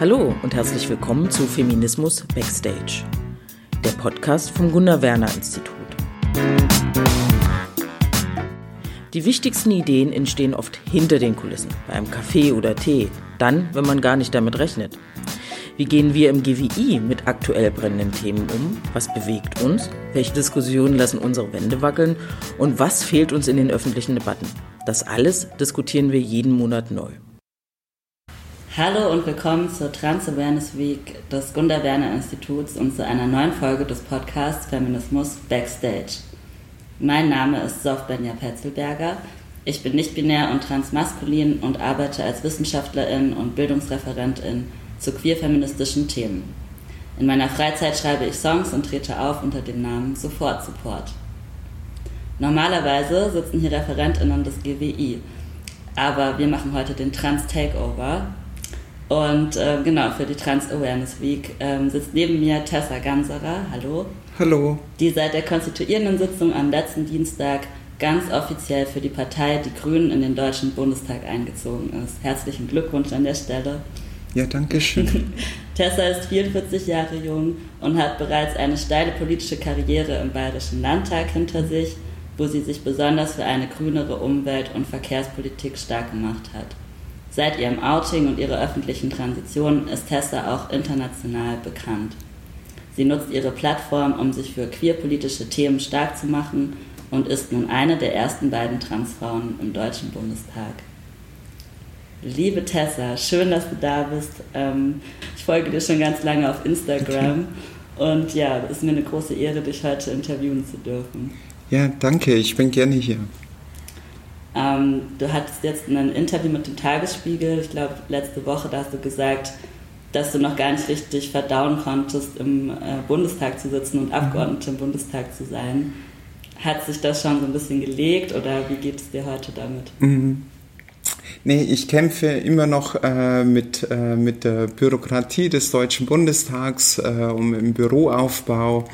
Hallo und herzlich willkommen zu Feminismus Backstage, der Podcast vom Gunnar Werner Institut. Die wichtigsten Ideen entstehen oft hinter den Kulissen, bei einem Kaffee oder Tee, dann, wenn man gar nicht damit rechnet. Wie gehen wir im GWI mit aktuell brennenden Themen um? Was bewegt uns? Welche Diskussionen lassen unsere Wände wackeln? Und was fehlt uns in den öffentlichen Debatten? Das alles diskutieren wir jeden Monat neu. Hallo und willkommen zur Trans Awareness Week des Gunda Werner Instituts und zu einer neuen Folge des Podcasts Feminismus Backstage. Mein Name ist Sofbenja Petzelberger. Ich bin nicht-binär und transmaskulin und arbeite als Wissenschaftlerin und Bildungsreferentin zu queer-feministischen Themen. In meiner Freizeit schreibe ich Songs und trete auf unter dem Namen Support Support. Normalerweise sitzen hier ReferentInnen des GWI, aber wir machen heute den Trans Takeover und äh, genau, für die Trans Awareness Week ähm, sitzt neben mir Tessa Ganserer. Hallo. Hallo. Die seit der konstituierenden Sitzung am letzten Dienstag ganz offiziell für die Partei Die Grünen in den Deutschen Bundestag eingezogen ist. Herzlichen Glückwunsch an der Stelle. Ja, danke schön. Tessa ist 44 Jahre jung und hat bereits eine steile politische Karriere im Bayerischen Landtag hinter sich, wo sie sich besonders für eine grünere Umwelt- und Verkehrspolitik stark gemacht hat. Seit ihrem Outing und ihrer öffentlichen Transition ist Tessa auch international bekannt. Sie nutzt ihre Plattform, um sich für queerpolitische Themen stark zu machen und ist nun eine der ersten beiden Transfrauen im Deutschen Bundestag. Liebe Tessa, schön, dass du da bist. Ähm, ich folge dir schon ganz lange auf Instagram und ja, es ist mir eine große Ehre, dich heute interviewen zu dürfen. Ja, danke, ich bin gerne hier. Ähm, du hattest jetzt ein Interview mit dem Tagesspiegel, ich glaube letzte Woche, da hast du gesagt, dass du noch gar nicht richtig verdauen konntest, im äh, Bundestag zu sitzen und Abgeordnete im Bundestag zu sein. Hat sich das schon so ein bisschen gelegt oder wie geht es dir heute damit? Mhm. Nee, ich kämpfe immer noch äh, mit, äh, mit der Bürokratie des Deutschen Bundestags äh, um im Büroaufbau,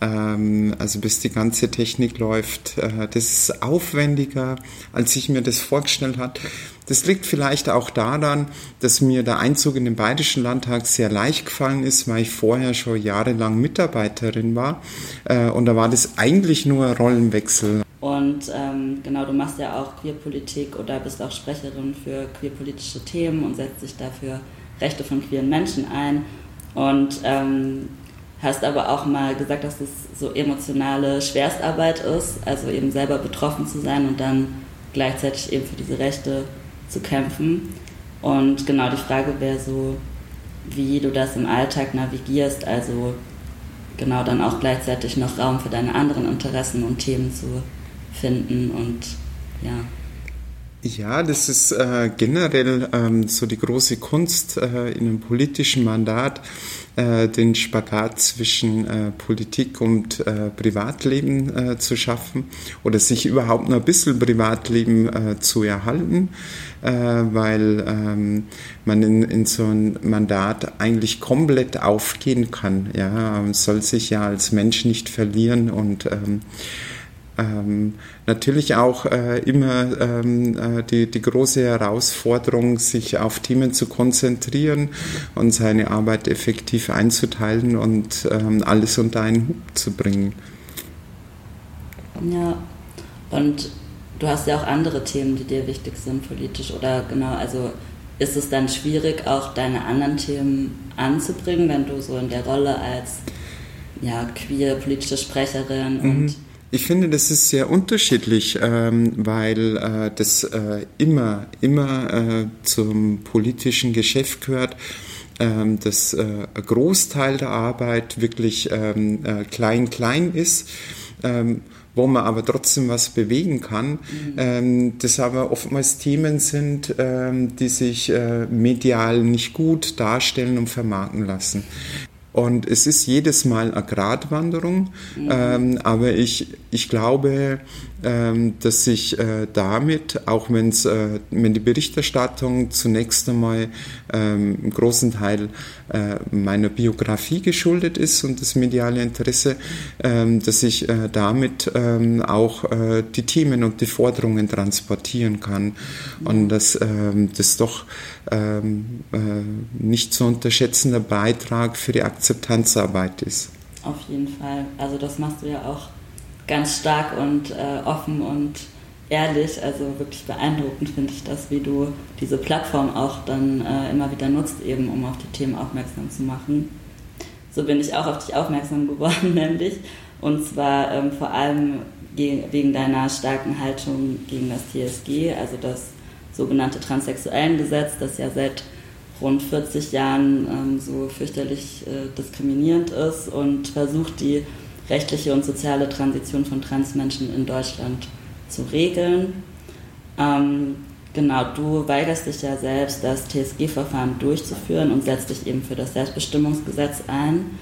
ähm, also bis die ganze Technik läuft. Äh, das ist aufwendiger, als ich mir das vorgestellt habe. Das liegt vielleicht auch daran, dass mir der Einzug in den Bayerischen Landtag sehr leicht gefallen ist, weil ich vorher schon jahrelang Mitarbeiterin war. Äh, und da war das eigentlich nur ein Rollenwechsel. Und ähm, genau, du machst ja auch Queerpolitik oder bist auch Sprecherin für queerpolitische Themen und setzt dich dafür Rechte von queeren Menschen ein. Und ähm, hast aber auch mal gesagt, dass es so emotionale Schwerstarbeit ist, also eben selber betroffen zu sein und dann gleichzeitig eben für diese Rechte zu kämpfen. Und genau die Frage wäre so, wie du das im Alltag navigierst, also genau dann auch gleichzeitig noch Raum für deine anderen Interessen und Themen zu finden und ja. Ja, das ist äh, generell ähm, so die große Kunst äh, in einem politischen Mandat, äh, den Spagat zwischen äh, Politik und äh, Privatleben äh, zu schaffen oder sich überhaupt noch ein bisschen Privatleben zu erhalten, weil ähm, man in, in, so ein Mandat eigentlich komplett aufgehen kann. Ja, man soll sich ja als Mensch nicht verlieren und ähm, ähm, natürlich auch äh, immer ähm, äh, die, die große Herausforderung, sich auf Themen zu konzentrieren und seine Arbeit effektiv einzuteilen und ähm, alles unter einen Hut zu bringen. Ja, und du hast ja auch andere Themen, die dir wichtig sind politisch oder genau, also ist es dann schwierig, auch deine anderen Themen anzubringen, wenn du so in der Rolle als ja, queer politische Sprecherin mhm. und ich finde, das ist sehr unterschiedlich, ähm, weil äh, das äh, immer, immer äh, zum politischen Geschäft gehört, ähm, dass äh, ein Großteil der Arbeit wirklich klein-klein ähm, äh, ist. Ähm, wo man aber trotzdem was bewegen kann, mhm. das aber oftmals Themen sind, die sich äh, medial nicht gut darstellen und vermarkten lassen. Und es ist jedes Mal eine Gratwanderung, mhm. ähm, aber ich, ich glaube, dass ich äh, damit, auch wenn's, äh, wenn die Berichterstattung zunächst einmal ähm, im großen Teil äh, meiner Biografie geschuldet ist und das mediale Interesse, ähm, dass ich äh, damit ähm, auch äh, die Themen und die Forderungen transportieren kann und dass ähm, das doch ähm, äh, nicht zu unterschätzender Beitrag für die Akzeptanzarbeit ist. Auf jeden Fall. Also das machst du ja auch ganz stark und äh, offen und ehrlich. Also wirklich beeindruckend finde ich das, wie du diese Plattform auch dann äh, immer wieder nutzt, eben um auf die Themen aufmerksam zu machen. So bin ich auch auf dich aufmerksam geworden, nämlich. Und zwar ähm, vor allem wegen deiner starken Haltung gegen das TSG, also das sogenannte Transsexuellengesetz, das ja seit rund 40 Jahren ähm, so fürchterlich äh, diskriminierend ist und versucht, die rechtliche und soziale Transition von Transmenschen in Deutschland zu regeln. Ähm, genau, du weigerst dich ja selbst, das TSG-Verfahren durchzuführen und setzt dich eben für das Selbstbestimmungsgesetz ein.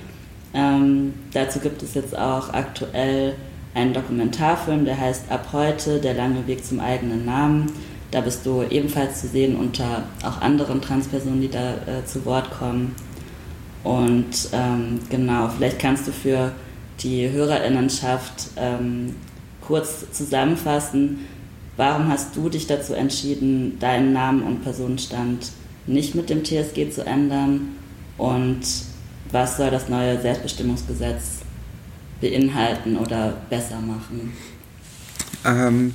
Ähm, dazu gibt es jetzt auch aktuell einen Dokumentarfilm, der heißt Ab heute, der lange Weg zum eigenen Namen. Da bist du ebenfalls zu sehen unter auch anderen Transpersonen, die da äh, zu Wort kommen. Und ähm, genau, vielleicht kannst du für die Hörerinnenschaft ähm, kurz zusammenfassen, warum hast du dich dazu entschieden, deinen Namen und Personenstand nicht mit dem TSG zu ändern und was soll das neue Selbstbestimmungsgesetz beinhalten oder besser machen? Ähm,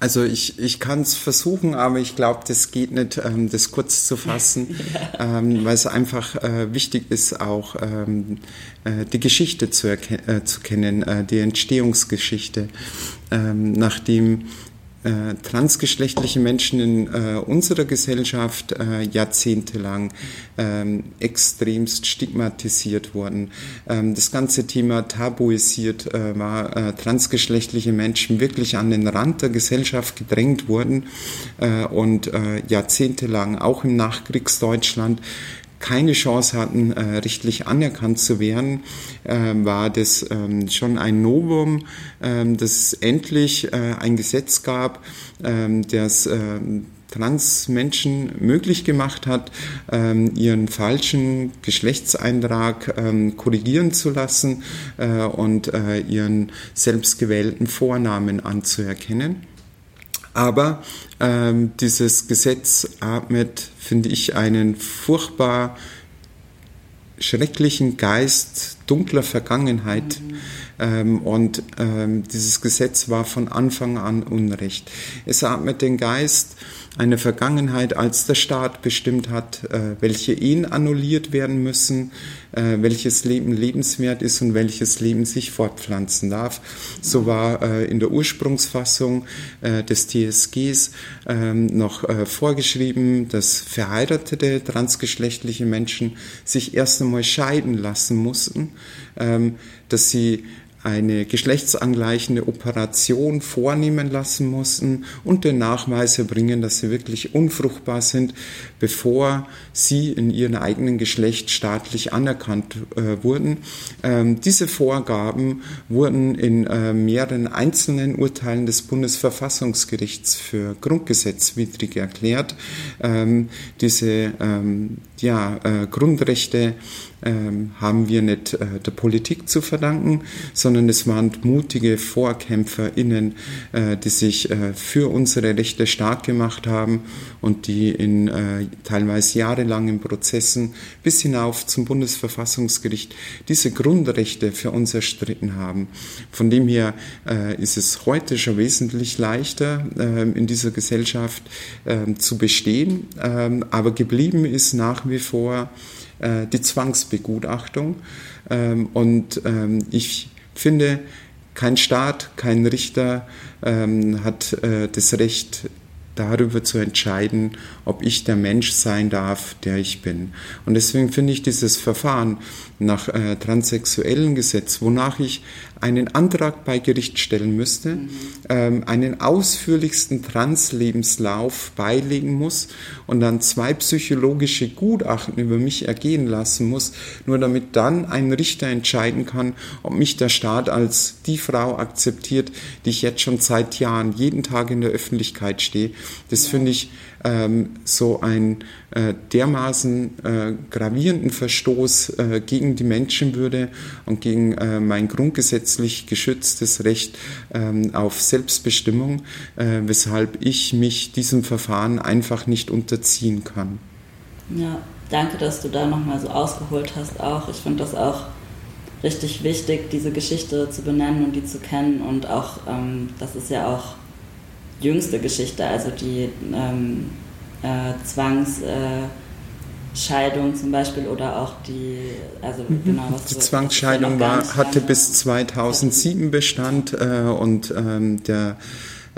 also ich, ich kann es versuchen, aber ich glaube, das geht nicht, ähm, das kurz zu fassen, ja. ähm, weil es einfach äh, wichtig ist, auch ähm, äh, die Geschichte zu, äh, zu kennen, äh, die Entstehungsgeschichte, ähm, nachdem äh, transgeschlechtliche Menschen in äh, unserer Gesellschaft äh, jahrzehntelang ähm, extremst stigmatisiert wurden. Ähm, das ganze Thema tabuisiert äh, war, äh, transgeschlechtliche Menschen wirklich an den Rand der Gesellschaft gedrängt wurden äh, und jahrzehntelang auch im Nachkriegsdeutschland keine Chance hatten, äh, rechtlich anerkannt zu werden, äh, war das ähm, schon ein Novum, ähm, dass endlich äh, ein Gesetz gab, ähm, das ähm, Transmenschen möglich gemacht hat, ähm, ihren falschen Geschlechtseintrag ähm, korrigieren zu lassen äh, und äh, ihren selbstgewählten Vornamen anzuerkennen. Aber ähm, dieses Gesetz atmet, finde ich, einen furchtbar schrecklichen Geist dunkler Vergangenheit. Mhm. Ähm, und ähm, dieses Gesetz war von Anfang an Unrecht. Es atmet den Geist eine Vergangenheit, als der Staat bestimmt hat, äh, welche Ehen annulliert werden müssen, äh, welches Leben lebenswert ist und welches Leben sich fortpflanzen darf. So war äh, in der Ursprungsfassung des TSGs ähm, noch vorgeschrieben, dass verheiratete transgeschlechtliche Menschen sich erst einmal scheiden lassen mussten, ähm, dass sie eine geschlechtsangleichende Operation vornehmen lassen mussten und den Nachweis erbringen, dass sie wirklich unfruchtbar sind, bevor sie in ihrem eigenen Geschlecht staatlich anerkannt äh, wurden. Ähm, diese Vorgaben wurden in äh, mehreren einzelnen Urteilen des Bundesverfassungsgerichts für grundgesetzwidrig erklärt. Ähm, diese ähm, ja, äh, Grundrechte ähm, haben wir nicht äh, der Politik zu verdanken, sondern es waren mutige VorkämpferInnen, äh, die sich äh, für unsere Rechte stark gemacht haben und die in äh, teilweise jahrelangen Prozessen bis hinauf zum Bundesverfassungsgericht diese Grundrechte für uns erstritten haben. Von dem her äh, ist es heute schon wesentlich leichter, ähm, in dieser Gesellschaft ähm, zu bestehen, ähm, aber geblieben ist nach wie vor äh, die Zwangsbegutachtung. Ähm, und ähm, ich finde, kein Staat, kein Richter ähm, hat äh, das Recht, darüber zu entscheiden, ob ich der Mensch sein darf, der ich bin. Und deswegen finde ich dieses Verfahren nach äh, transsexuellen Gesetz, wonach ich einen Antrag bei Gericht stellen müsste, mhm. ähm, einen ausführlichsten Translebenslauf beilegen muss und dann zwei psychologische Gutachten über mich ergehen lassen muss, nur damit dann ein Richter entscheiden kann, ob mich der Staat als die Frau akzeptiert, die ich jetzt schon seit Jahren jeden Tag in der Öffentlichkeit stehe. Das ja. finde ich ähm, so einen äh, dermaßen äh, gravierenden Verstoß äh, gegen die Menschenwürde und gegen äh, mein grundgesetzlich geschütztes Recht ähm, auf Selbstbestimmung, äh, weshalb ich mich diesem Verfahren einfach nicht unterziehen kann. Ja, danke, dass du da nochmal so ausgeholt hast auch. Ich finde das auch richtig wichtig, diese Geschichte zu benennen und die zu kennen und auch, ähm, das ist ja auch jüngste Geschichte, also die ähm, äh, Zwangsscheidung äh, zum Beispiel oder auch die, also mhm. genau was Die Zwangsscheidung war, hatte bis 2007 Bestand äh, und ähm, der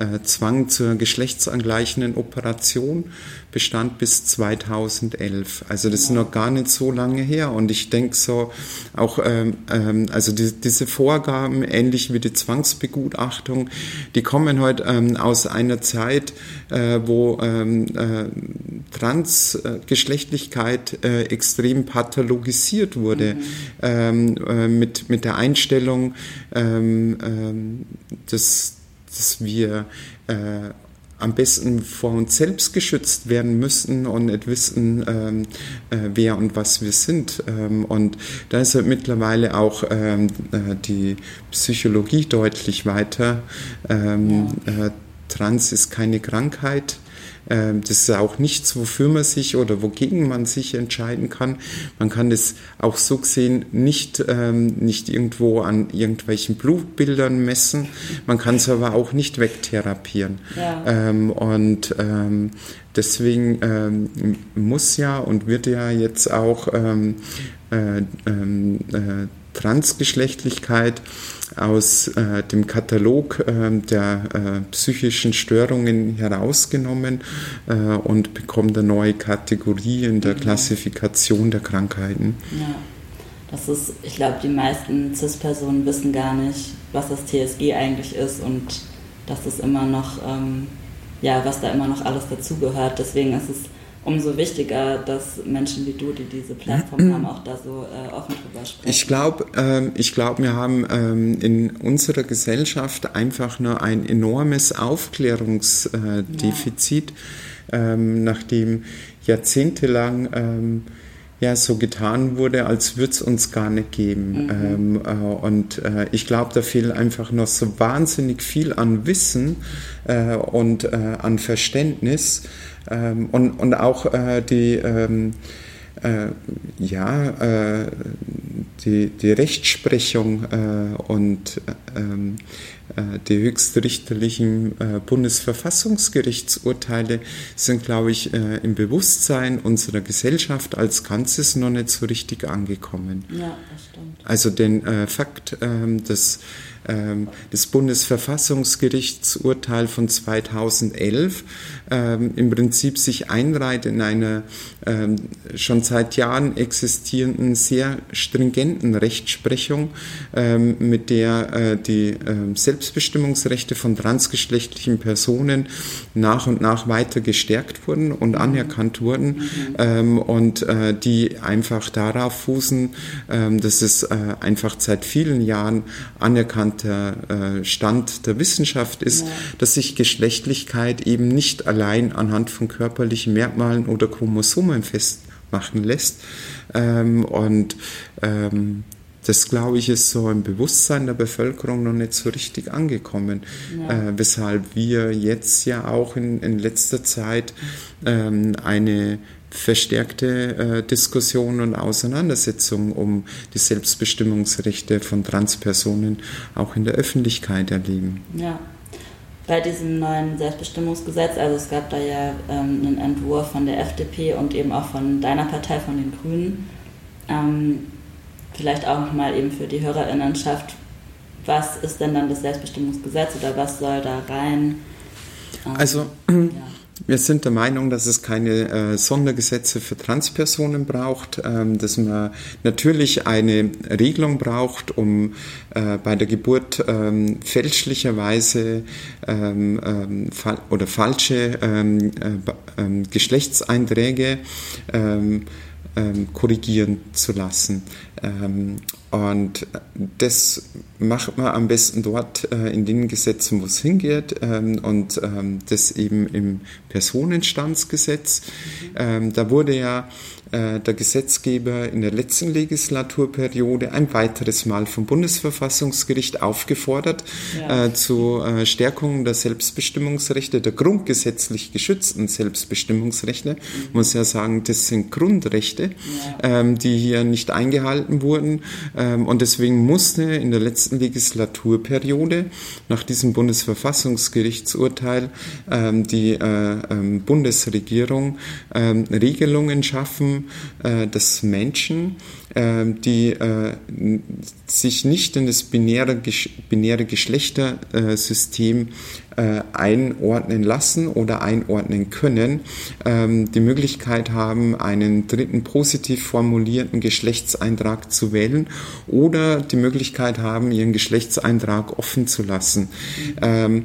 äh, Zwang zur geschlechtsangleichenden Operation bestand bis 2011. Also das ist noch gar nicht so lange her. Und ich denke so, auch ähm, ähm, also die, diese Vorgaben, ähnlich wie die Zwangsbegutachtung, die kommen heute ähm, aus einer Zeit, äh, wo ähm, äh, Transgeschlechtlichkeit äh, extrem pathologisiert wurde, mhm. ähm, äh, mit, mit der Einstellung, ähm, ähm, dass, dass wir äh, am besten vor uns selbst geschützt werden müssen und nicht wissen, ähm, äh, wer und was wir sind. Ähm, und da ist halt mittlerweile auch ähm, äh, die Psychologie deutlich weiter. Ähm, ja. äh, Trans ist keine Krankheit. Ähm, das ist auch nichts, wofür man sich oder wogegen man sich entscheiden kann. Man kann das auch so gesehen nicht, ähm, nicht irgendwo an irgendwelchen Blutbildern messen. Man kann es aber auch nicht wegtherapieren. Ja. Ähm, und deswegen muss ja und wird ja jetzt auch äh, äh, Transgeschlechtlichkeit aus äh, dem Katalog äh, der äh, psychischen Störungen herausgenommen äh, und bekommt eine neue Kategorie in der mhm. Klassifikation der Krankheiten. Ja, das ist, ich glaube, die meisten CIS-Personen wissen gar nicht, was das TSG eigentlich ist und dass es immer noch, ähm, ja, was da immer noch alles dazugehört. Deswegen ist es umso wichtiger, dass Menschen wie du, die diese Plattform haben, auch da so äh, offen drüber sprechen. Ich glaube, ähm, ich glaube, wir haben ähm, in unserer Gesellschaft einfach nur ein enormes Aufklärungsdefizit, ja. ähm, nachdem jahrzehntelang ähm, ja so getan wurde, als würde es uns gar nicht geben. Mhm. Ähm, äh, und äh, ich glaube, da fehlt einfach noch so wahnsinnig viel an Wissen äh, und äh, an Verständnis ähm, und, und auch äh, die, ähm, äh, ja, äh, die, die Rechtsprechung äh, und ähm, äh, die höchstrichterlichen äh, Bundesverfassungsgerichtsurteile sind, glaube ich, im Bewusstsein unserer Gesellschaft als Ganzes noch nicht so richtig angekommen. Ja, das stimmt. Also den Fakt, ähm, dass das Bundesverfassungsgerichtsurteil von 2011 ähm, im Prinzip sich einreiht in einer ähm, schon seit Jahren existierenden, sehr stringenten Rechtsprechung, mit der äh, die Selbstbestimmungsrechte von transgeschlechtlichen Personen nach und nach weiter gestärkt wurden und mhm. anerkannt wurden mhm. und äh, die einfach darauf fußen, dass es äh, einfach seit vielen Jahren anerkannt der äh, Stand der Wissenschaft ist, ja. dass sich Geschlechtlichkeit eben nicht allein anhand von körperlichen Merkmalen oder Chromosomen festmachen lässt. Ähm, und ähm, das, glaube ich, ist so im Bewusstsein der Bevölkerung noch nicht so richtig angekommen, ja. äh, weshalb wir jetzt ja auch in, in letzter Zeit ähm, eine verstärkte äh, Diskussion und Auseinandersetzung um die Selbstbestimmungsrechte von Transpersonen auch in der Öffentlichkeit erleben. Ja. Bei diesem neuen Selbstbestimmungsgesetz, also es gab da ja ähm, einen Entwurf von der FDP und eben auch von deiner Partei, von den Grünen. Ähm, vielleicht auch nochmal eben für die Hörerinnenschaft, was ist denn dann das Selbstbestimmungsgesetz oder was soll da rein? Ähm, also ja Wir sind der Meinung, dass es keine äh, Sondergesetze für Transpersonen braucht, ähm, dass man natürlich eine Regelung braucht, um äh, bei der Geburt ähm, fälschlicherweise ähm, ähm fa oder falsche ähm, äh, ähm, Geschlechtseinträge korrigieren zu lassen. Und das macht man am besten dort äh, in den Gesetzen, wo es hingeht, ähm, und ähm, das eben im Personenstandsgesetz. Ähm, da wurde ja äh, der Gesetzgeber in der letzten Legislaturperiode ein weiteres Mal vom Bundesverfassungsgericht aufgefordert ja. äh, zur äh, Stärkung der Selbstbestimmungsrechte, der grundgesetzlich geschützten Selbstbestimmungsrechte. Mhm. Muss ja sagen, das sind Grundrechte, ja. ähm, die hier nicht eingehalten wurden. Ähm, und deswegen musste in der letzten Legislaturperiode nach diesem Bundesverfassungsgerichtsurteil ähm, die äh, ähm, Bundesregierung ähm, Regelungen schaffen, äh, dass Menschen, äh, die äh, sich nicht in das binäre, binäre Geschlechtersystem äh, einordnen lassen oder einordnen können, ähm, die Möglichkeit haben, einen dritten positiv formulierten Geschlechtseintrag zu wählen oder die Möglichkeit haben, ihren Geschlechtseintrag offen zu lassen. Mhm. Ähm,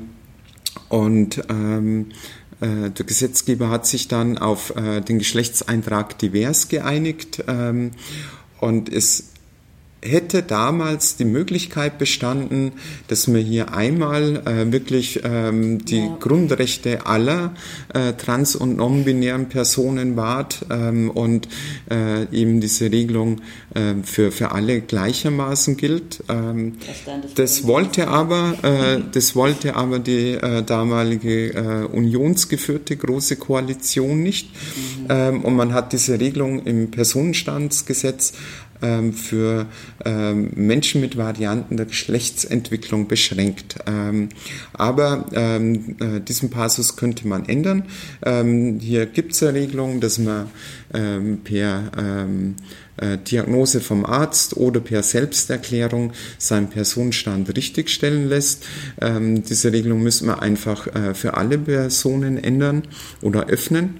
und ähm, äh, der Gesetzgeber hat sich dann auf äh, den Geschlechtseintrag divers geeinigt ähm, und es hätte damals die Möglichkeit bestanden, dass man hier einmal äh, wirklich ähm, die ja. Grundrechte aller äh, trans- und non-binären Personen wahrt ähm, und äh, eben diese Regelung äh, für, für alle gleichermaßen gilt. Ähm, das wollte aber, äh, das wollte aber die äh, damalige äh, unionsgeführte große Koalition nicht. Mhm. Ähm, und man hat diese Regelung im Personenstandsgesetz ähm, für ähm, Menschen mit Varianten der Geschlechtsentwicklung beschränkt. Ähm, aber äh, diesen Passus könnte man ändern. hier gibt es eine Regelung, dass man per äh, Diagnose vom Arzt oder per Selbsterklärung seinen Personenstand richtigstellen lässt. diese Regelung müssen wir einfach äh, für alle Personen ändern oder öffnen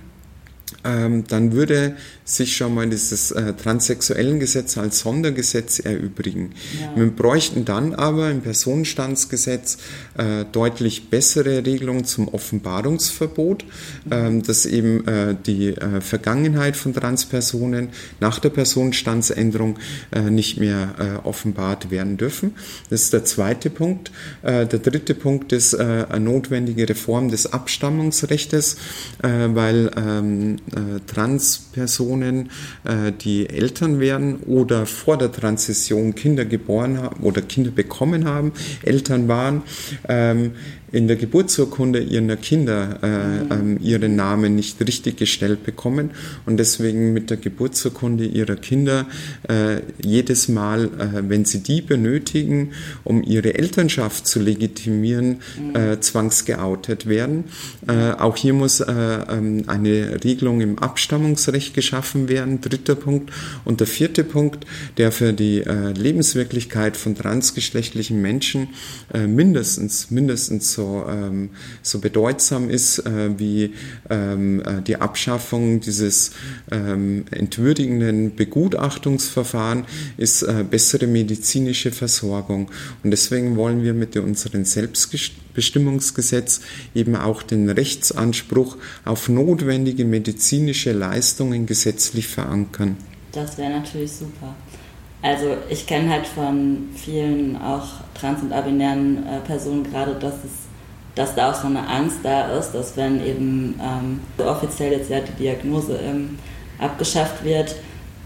ähm, dann würde sich schon mal dieses äh, transsexuellen Gesetz als Sondergesetz erübrigen. Ja. Wir bräuchten dann aber im Personenstandsgesetz äh, deutlich bessere Regelungen zum Offenbarungsverbot, mhm. ähm, dass eben äh, die äh, Vergangenheit von Transpersonen nach der Personenstandsänderung äh, nicht mehr äh, offenbart werden dürfen. Das ist der zweite Punkt. der dritte Punkt ist eine notwendige Reform des Abstammungsrechts, weil ähm, äh, Transpersonen, äh, die Eltern werden oder vor der Transition Kinder geboren haben oder Kinder bekommen haben, Eltern waren, ähm, in der Geburtsurkunde ihrer Kinder ähm, ihren Namen nicht richtig gestellt bekommen und deswegen mit der Geburtsurkunde ihrer Kinder äh, jedes Mal, wenn sie die benötigen, um ihre Elternschaft zu legitimieren, äh, zwangsgeoutet werden. Auch hier muss äh, ähm, eine Regelung im Abstammungsrecht geschaffen werden. Dritter Punkt. Und der vierte Punkt, der für die Lebenswirklichkeit von transgeschlechtlichen Menschen mindestens, mindestens so ähm, so bedeutsam ist äh, wie ähm, äh, die Abschaffung dieses ähm, entwürdigenden Begutachtungsverfahren, ist äh, bessere medizinische Versorgung. Und deswegen wollen wir mit unserem Selbstbestimmungsgesetz eben auch den Rechtsanspruch auf notwendige medizinische Leistungen gesetzlich verankern. Das wäre natürlich super. Also ich kenne halt von vielen auch trans- und abinären äh, Personen gerade, dass es dass da auch so eine Angst da ist, dass wenn eben ähm, offiziell jetzt ja die Diagnose ähm, abgeschafft wird,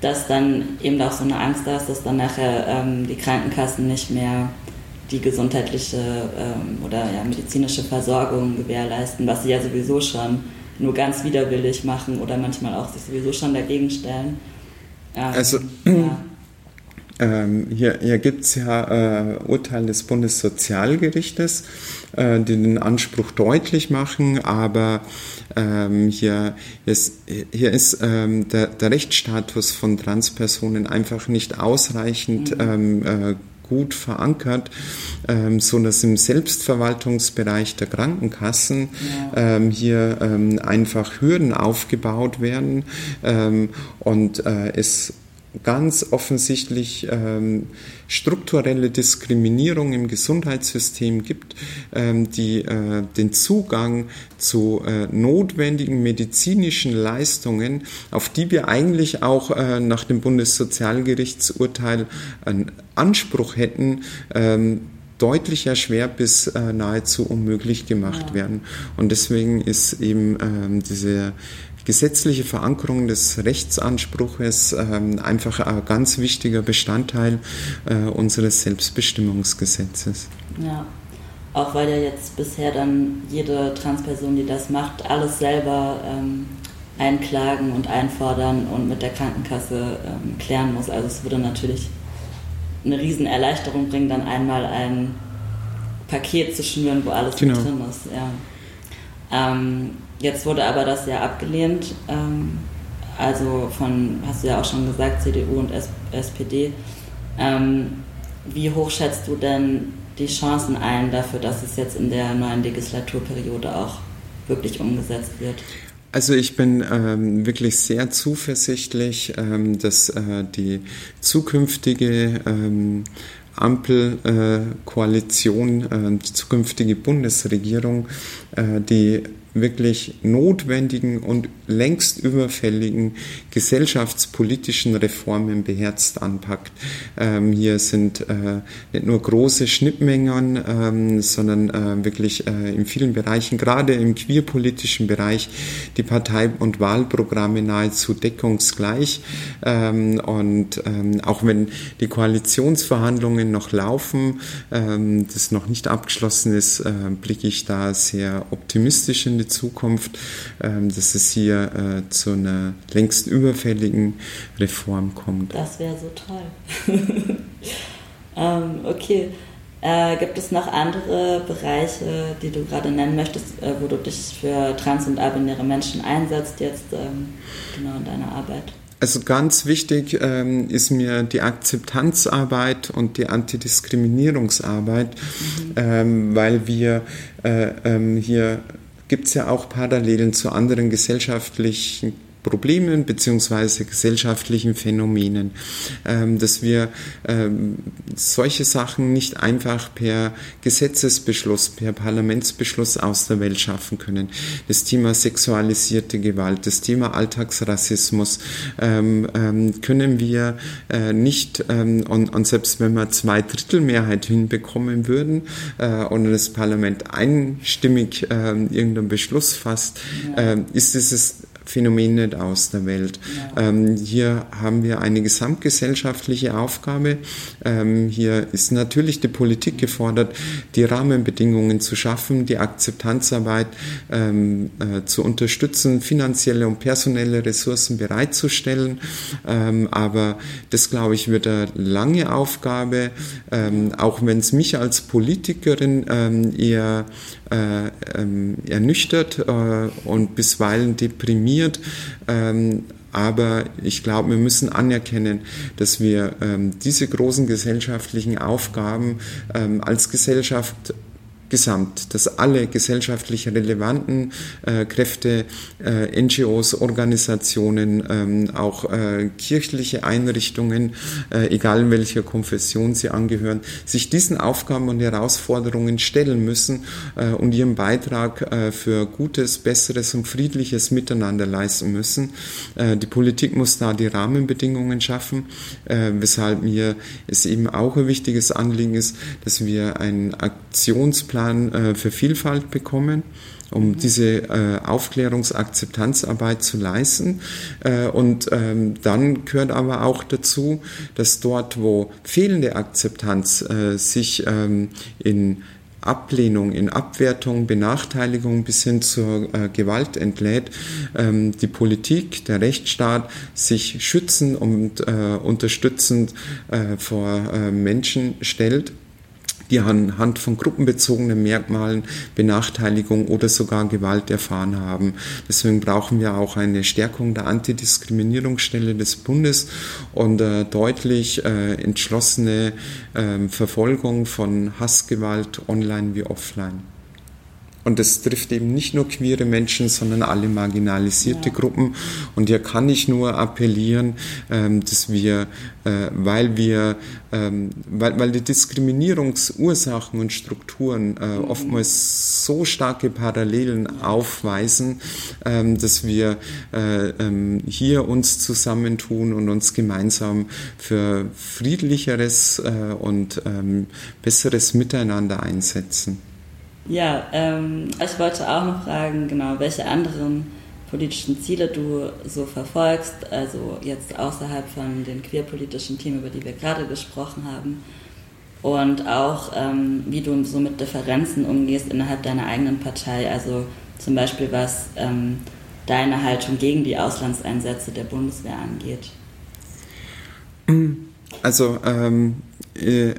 dass dann eben auch so eine Angst da ist, dass dann nachher ähm, die Krankenkassen nicht mehr die gesundheitliche ähm, oder ja, medizinische Versorgung gewährleisten, was sie ja sowieso schon nur ganz widerwillig machen oder manchmal auch sich sowieso schon dagegen stellen. Ähm, also ja. Ähm, hier hier gibt es ja äh, Urteile des Bundessozialgerichtes, äh, die den Anspruch deutlich machen, aber ähm, hier ist, hier ist ähm, der, der Rechtsstatus von Transpersonen einfach nicht ausreichend mhm. ähm, äh, gut verankert, ähm, so dass im Selbstverwaltungsbereich der Krankenkassen ja. ähm, hier ähm, einfach Hürden aufgebaut werden ähm, und äh, es ganz offensichtlich ähm, strukturelle Diskriminierung im Gesundheitssystem gibt, ähm, die äh, den Zugang zu äh, notwendigen medizinischen Leistungen, auf die wir eigentlich auch äh, nach dem Bundessozialgerichtsurteil einen Anspruch hätten, ähm, deutlich erschwert bis äh, nahezu unmöglich gemacht ja. werden. Und deswegen ist eben ähm, diese gesetzliche Verankerung des Rechtsanspruches ähm, einfach ein ganz wichtiger Bestandteil äh, unseres Selbstbestimmungsgesetzes. Ja, auch weil ja jetzt bisher dann jede Transperson, die das macht, alles selber ähm, einklagen und einfordern und mit der Krankenkasse ähm, klären muss. Also es würde natürlich eine Riesenerleichterung bringen, dann einmal ein Paket zu schnüren, wo alles genau. drin ist. Ja. Ähm, Jetzt wurde aber das ja abgelehnt. Ähm, also von, hast du ja auch schon gesagt, CDU und SPD. Ähm, wie hoch schätzt du denn die Chancen ein dafür, dass es jetzt in der neuen Legislaturperiode auch wirklich umgesetzt wird? Also ich bin ähm, wirklich sehr zuversichtlich, ähm, dass äh, die zukünftige ähm, Ampelkoalition, äh, die zukünftige Bundesregierung, äh, die wirklich notwendigen und längst überfälligen gesellschaftspolitischen Reformen beherzt anpackt. Ähm, hier sind äh, nicht nur große Schnittmengen, ähm, sondern äh, wirklich äh, in vielen Bereichen, gerade im queerpolitischen Bereich, die Partei- und Wahlprogramme nahezu deckungsgleich. Ähm, und ähm, auch wenn die Koalitionsverhandlungen noch laufen, ähm, das noch nicht abgeschlossen ist, äh, blicke ich da sehr optimistisch in die Zukunft, ähm, dass es hier äh, zu einer längst überfälligen Reform kommt. Das wäre so toll. ähm, okay. Äh, gibt es noch andere Bereiche, die du gerade nennen möchtest, äh, wo du dich für trans- und abinäre Menschen einsetzt, jetzt ähm, genau in deiner Arbeit? Also ganz wichtig ähm, ist mir die Akzeptanzarbeit und die Antidiskriminierungsarbeit, mhm. ähm, weil wir äh, ähm, hier gibt es ja auch Parallelen zu anderen gesellschaftlichen Problemen beziehungsweise gesellschaftlichen Phänomenen, ähm, dass wir ähm, solche Sachen nicht einfach per Gesetzesbeschluss, per Parlamentsbeschluss aus der Welt schaffen können. Das Thema sexualisierte Gewalt, das Thema Alltagsrassismus ähm, können wir äh, nicht, und, selbst wenn wir zwei Drittel Mehrheit hinbekommen würden äh, und das Parlament einstimmig irgendeinen Beschluss fasst, ist es Phänomen nicht aus der Welt. Ja. Ähm, hier haben wir eine gesamtgesellschaftliche Aufgabe. Ähm, hier ist natürlich die Politik gefordert, die Rahmenbedingungen zu schaffen, die Akzeptanzarbeit ähm, äh, zu unterstützen, finanzielle und personelle Ressourcen bereitzustellen. Ähm, aber das, glaube ich, wird eine lange Aufgabe, ähm, auch wenn es mich als Politikerin ähm, eher äh, ernüchtert äh, und bisweilen deprimiert. Ähm, aber ich glaube, wir müssen anerkennen, dass wir ähm, diese großen gesellschaftlichen Aufgaben ähm, als Gesellschaft gesamt, dass alle gesellschaftlich relevanten äh, Kräfte, äh, NGOs, Organisationen, ähm, auch äh, kirchliche Einrichtungen, äh, egal welcher Konfession sie angehören, sich diesen Aufgaben und Herausforderungen stellen müssen äh, und ihren Beitrag äh, für gutes, besseres und friedliches Miteinander leisten müssen. die Politik muss da die Rahmenbedingungen schaffen, weshalb mir es eben auch ein wichtiges Anliegen ist, dass wir einen Aktionsplan Plan äh, für Vielfalt bekommen um mhm. diese äh, Aufklärungsakzeptanzarbeit zu leisten. Äh, und ähm, dann gehört aber auch dazu, dass dort, wo fehlende Akzeptanz äh, sich ähm, in Ablehnung, in Abwertung, Benachteiligung bis hin zur äh, Gewalt entlädt, ähm, die Politik, der Rechtsstaat sich schützen und äh, unterstützend äh, vor äh, Menschen stellt die anhand von gruppenbezogenen Merkmalen Benachteiligung oder sogar Gewalt erfahren haben. Deswegen brauchen wir auch eine Stärkung der Antidiskriminierungsstelle des Bundes und äh, deutlich äh, entschlossene äh, Verfolgung von Hassgewalt online wie offline. Und das trifft eben nicht nur queere Menschen, sondern alle marginalisierte ja. Gruppen. Und hier kann ich nur appellieren, ähm, dass wir, äh, weil wir, ähm, weil, weil die Diskriminierungsursachen und Strukturen äh, mhm. oftmals so starke Parallelen aufweisen, ähm, dass wir äh, hier uns zusammentun und uns gemeinsam für friedlicheres und besseres Miteinander einsetzen. Ja, ähm, ich wollte auch noch fragen, genau, welche anderen politischen Ziele du so verfolgst, also jetzt außerhalb von den queerpolitischen Themen, über die wir gerade gesprochen haben, und auch ähm, wie du so mit Differenzen umgehst innerhalb deiner eigenen Partei, also zum Beispiel was ähm, deine Haltung gegen die Auslandseinsätze der Bundeswehr angeht. Also ähm, äh,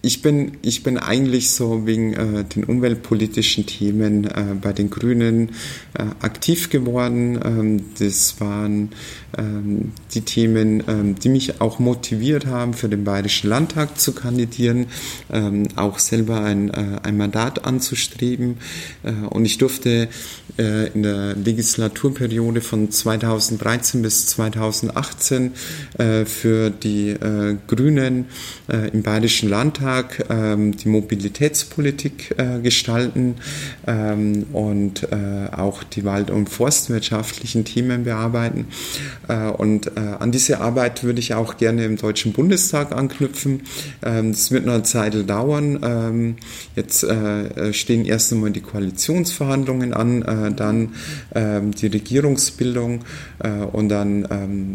ich bin, ich bin eigentlich so wegen äh, den umweltpolitischen Themen äh, bei den Grünen äh, aktiv geworden. Ähm, das waren ähm, die Themen, ähm, die mich auch motiviert haben, für den Bayerischen Landtag zu kandidieren, ähm, auch selber ein, äh, ein Mandat anzustreben. Äh, und ich durfte äh, in der Legislaturperiode von 2013 bis 2018 für die Grünen im Bayerischen Landtag Landtag ähm, die Mobilitätspolitik äh, gestalten ähm, und äh, auch die wald- und forstwirtschaftlichen Themen bearbeiten. Äh, und an diese Arbeit würde ich auch gerne im Deutschen Bundestag anknüpfen. Ähm, das wird noch eine Zeit dauern. Jetzt stehen erst einmal die Koalitionsverhandlungen an, dann die Regierungsbildung und dann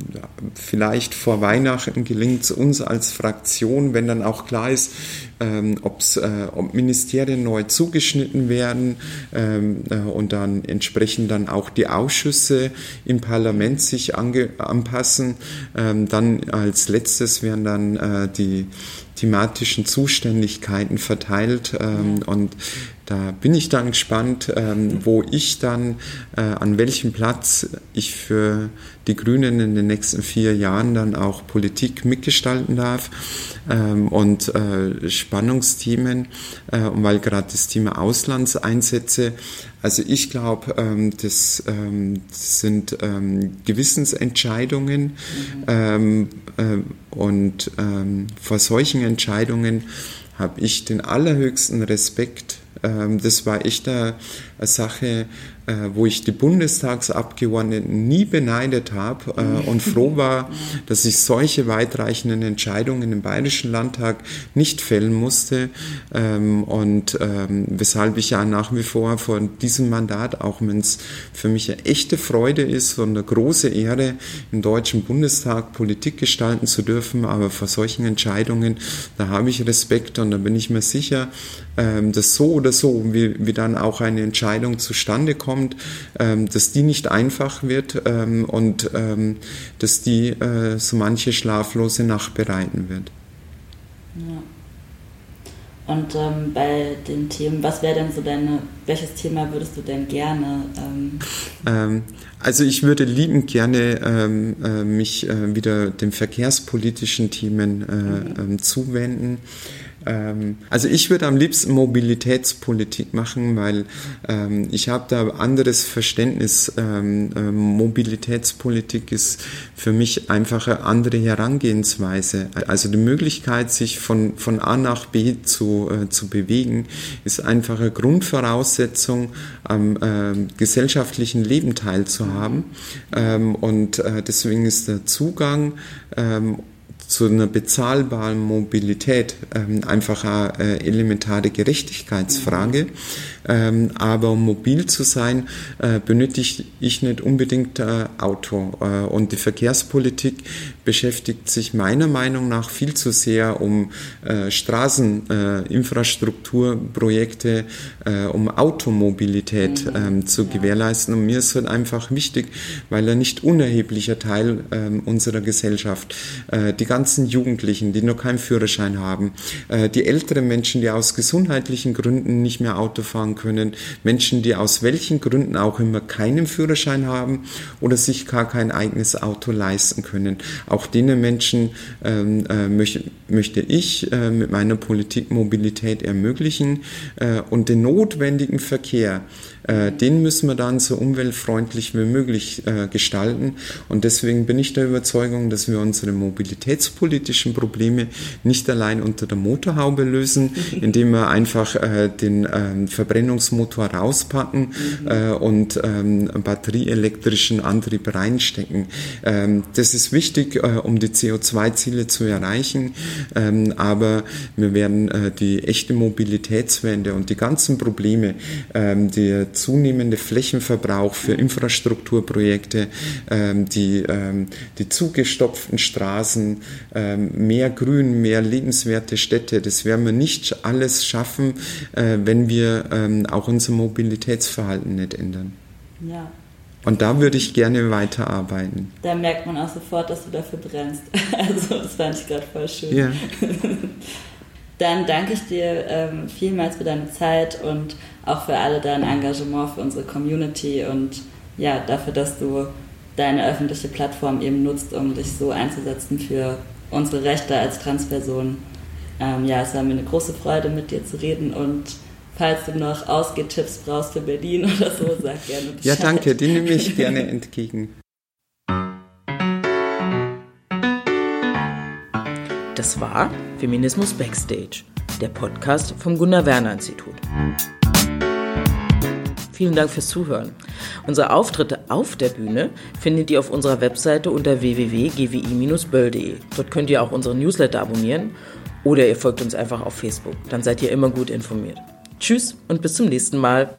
vielleicht vor Weihnachten gelingt es uns als Fraktion, wenn dann auch klar ist, ähm, äh, ob Ministerien neu zugeschnitten werden ähm, äh, und dann entsprechend dann auch die Ausschüsse im Parlament sich anpassen. Ähm, dann als letztes werden dann äh, die thematischen Zuständigkeiten verteilt ähm, und da bin ich dann gespannt, ähm, wo ich dann, äh, an welchem Platz ich für die Grünen in den nächsten vier Jahren dann auch Politik mitgestalten darf ähm, und äh, Spannungsthemen, äh, weil gerade das Thema Auslandseinsätze, also ich glaube, ähm, das, ähm, das, sind ähm, Gewissensentscheidungen mhm. Ähm, äh, und ähm, vor solchen Entscheidungen habe ich den allerhöchsten Respekt das war echt eine, eine Sache, äh, wo ich die Bundestagsabgeordneten nie beneidet habe äh, und froh war, dass ich solche weitreichenden Entscheidungen im Bayerischen Landtag nicht fällen musste ähm, und ähm, weshalb ich ja nach wie vor vor diesem Mandat, auch wenn es für mich eine echte Freude ist und eine große Ehre, im Deutschen Bundestag Politik gestalten zu dürfen, aber vor solchen Entscheidungen, da habe ich Respekt und da bin ich mir sicher, ähm, dass so oder so, wie, wie dann auch eine Entscheidung zustande kommt, ähm, dass die nicht einfach wird ähm, und ähm, dass die äh, so manche schlaflose Nacht bereiten wird. Ja. Und ähm, bei den Themen, was wäre denn so deine, welches Thema würdest du denn gerne? Ähm ähm, also ich würde liebend gerne äh, mich äh, wieder den verkehrspolitischen Themen äh, mhm. Zuwenden. Ähm, also ich würde am liebsten Mobilitätspolitik machen, weil ähm, ich habe da anderes Verständnis. Ähm, ähm, Mobilitätspolitik ist für mich einfach eine andere Herangehensweise. Also die Möglichkeit, sich von, von A nach B zu, äh, zu bewegen, ist einfach eine Grundvoraussetzung, am äh, gesellschaftlichen Leben teilzuhaben. Ähm, und äh, deswegen ist der Zugang ähm, zu einer bezahlbaren Mobilität ähm, eine äh, elementare Gerechtigkeitsfrage. Ähm, aber um mobil zu sein, äh, benötige ich nicht unbedingt äh, Auto. Äh, und die Verkehrspolitik beschäftigt sich meiner Meinung nach viel zu sehr um äh, Straßeninfrastrukturprojekte, äh, um Automobilität mhm. ähm, zu ja. gewährleisten. Und mir ist halt einfach wichtig, weil er nicht unerheblicher Teil ähm, unserer Gesellschaft. Äh, die ganze ganzen Jugendlichen, die noch keinen Führerschein haben, äh, die älteren Menschen, die aus gesundheitlichen Gründen nicht mehr Auto fahren können, Menschen, die aus welchen Gründen auch immer keinen Führerschein haben oder sich gar kein eigenes Auto leisten können. Auch denen Menschen ähm, äh, möchte, möchte ich äh, mit meiner Politik Mobilität ermöglichen äh, und den notwendigen Verkehr den müssen wir dann so umweltfreundlich wie möglich äh, gestalten. Und deswegen bin ich der Überzeugung, dass wir unsere mobilitätspolitischen Probleme nicht allein unter der Motorhaube lösen, indem wir einfach äh, den ähm, Verbrennungsmotor rauspacken mhm. äh, und ähm, batterieelektrischen Antrieb reinstecken. Ähm, das ist wichtig, äh, um die CO2-Ziele zu erreichen. Aber wir werden äh, die echte Mobilitätswende und die ganzen Probleme, ähm, zunehmende Flächenverbrauch für Infrastrukturprojekte, ähm, die, ähm, die zugestopften Straßen, ähm, mehr Grün, mehr lebenswerte Städte. Das werden wir nicht alles schaffen, äh, wenn wir ähm, auch unser Mobilitätsverhalten nicht ändern. Ja. Und da würde ich gerne weiterarbeiten. Da merkt man auch sofort, dass du dafür brennst. Also das fand ich gerade voll schön. Ja. Dann danke ich dir ähm, vielmals für deine Zeit und auch für alle dein Engagement für unsere Community und ja, dafür, dass du deine öffentliche Plattform eben nutzt, um dich so einzusetzen für unsere Rechte als Transperson. Ähm, ja, es war mir eine große Freude, mit dir zu reden und falls du noch Ausgehtipps brauchst für Berlin oder so, sag gerne Bescheid. Ja, danke, die nehme ich gerne entgegen. Das war Feminismus Backstage, der Podcast vom Gunnar Werner Institut. Vielen Dank fürs Zuhören. Unsere Auftritte auf der Bühne findet ihr auf unserer Webseite unter www.gwi-böll.de. Dort könnt ihr auch unsere Newsletter abonnieren oder ihr folgt uns einfach auf Facebook. Dann seid ihr immer gut informiert. Tschüss und bis zum nächsten Mal.